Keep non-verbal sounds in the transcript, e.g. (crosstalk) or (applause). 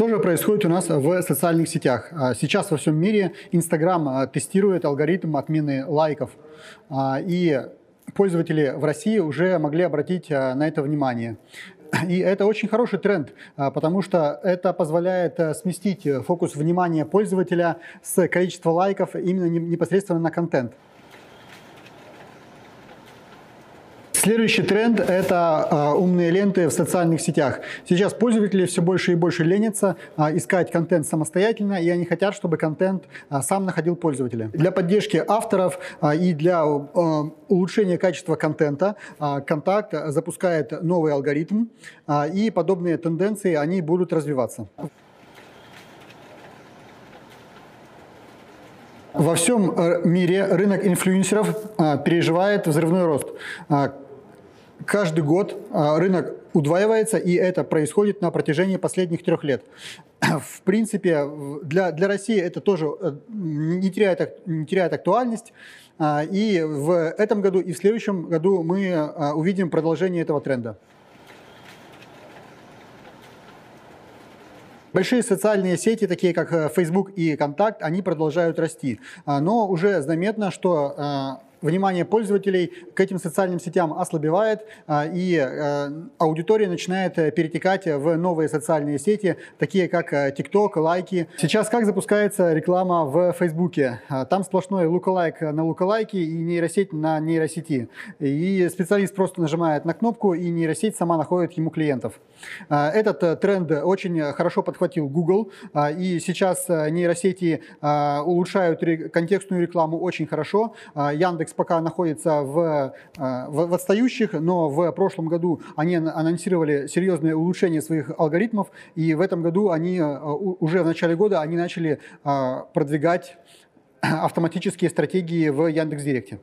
Что же происходит у нас в социальных сетях? А, сейчас во всем мире Instagram а, тестирует алгоритм отмены лайков. А, и пользователи в России уже могли обратить на это внимание. И это очень хороший тренд, потому что это позволяет сместить фокус внимания пользователя с количества лайков именно непосредственно на контент. Следующий тренд – это а, умные ленты в социальных сетях. Сейчас пользователи все больше и больше ленятся а, искать контент самостоятельно, и они хотят, чтобы контент а, сам находил пользователя. Для поддержки авторов и для улучшения качества контента Контакт запускает новый алгоритм, и подобные тенденции они будут развиваться. Во всем э, мире рынок инфлюенсеров переживает взрывной рост каждый год а, рынок удваивается, и это происходит на протяжении последних трех лет. (clears throat) В принципе, для, для России это тоже э, не теряет, не теряет актуальность, а, и в этом году и в следующем году мы а, увидим продолжение этого тренда. Большие социальные сети, такие как э, Facebook и Контакт, они продолжают расти. Но уже заметно, что внимание пользователей к этим социальным сетям ослабевает, а, и э, аудитория начинает э, перетекать в новые социальные сети, такие как э, TikTok, лайки. Сейчас как запускается реклама в Фейсбуке? А, там сплошной лукалайк на лукалайке и нейросеть на нейросети. И специалист просто нажимает на кнопку, и нейросеть сама находит ему клиентов. А, этот тренд очень хорошо подхватил Google, и сейчас нейросети улучшают контекстную рекламу очень хорошо. Яндекс Яндекс пока находится в, э, в, в отстающих, но в прошлом году они анонсировали серьезные улучшения своих алгоритмов, и в этом году они э, уже в начале года они начали э, продвигать (clears throat) автоматические стратегии в Яндекс.Директе.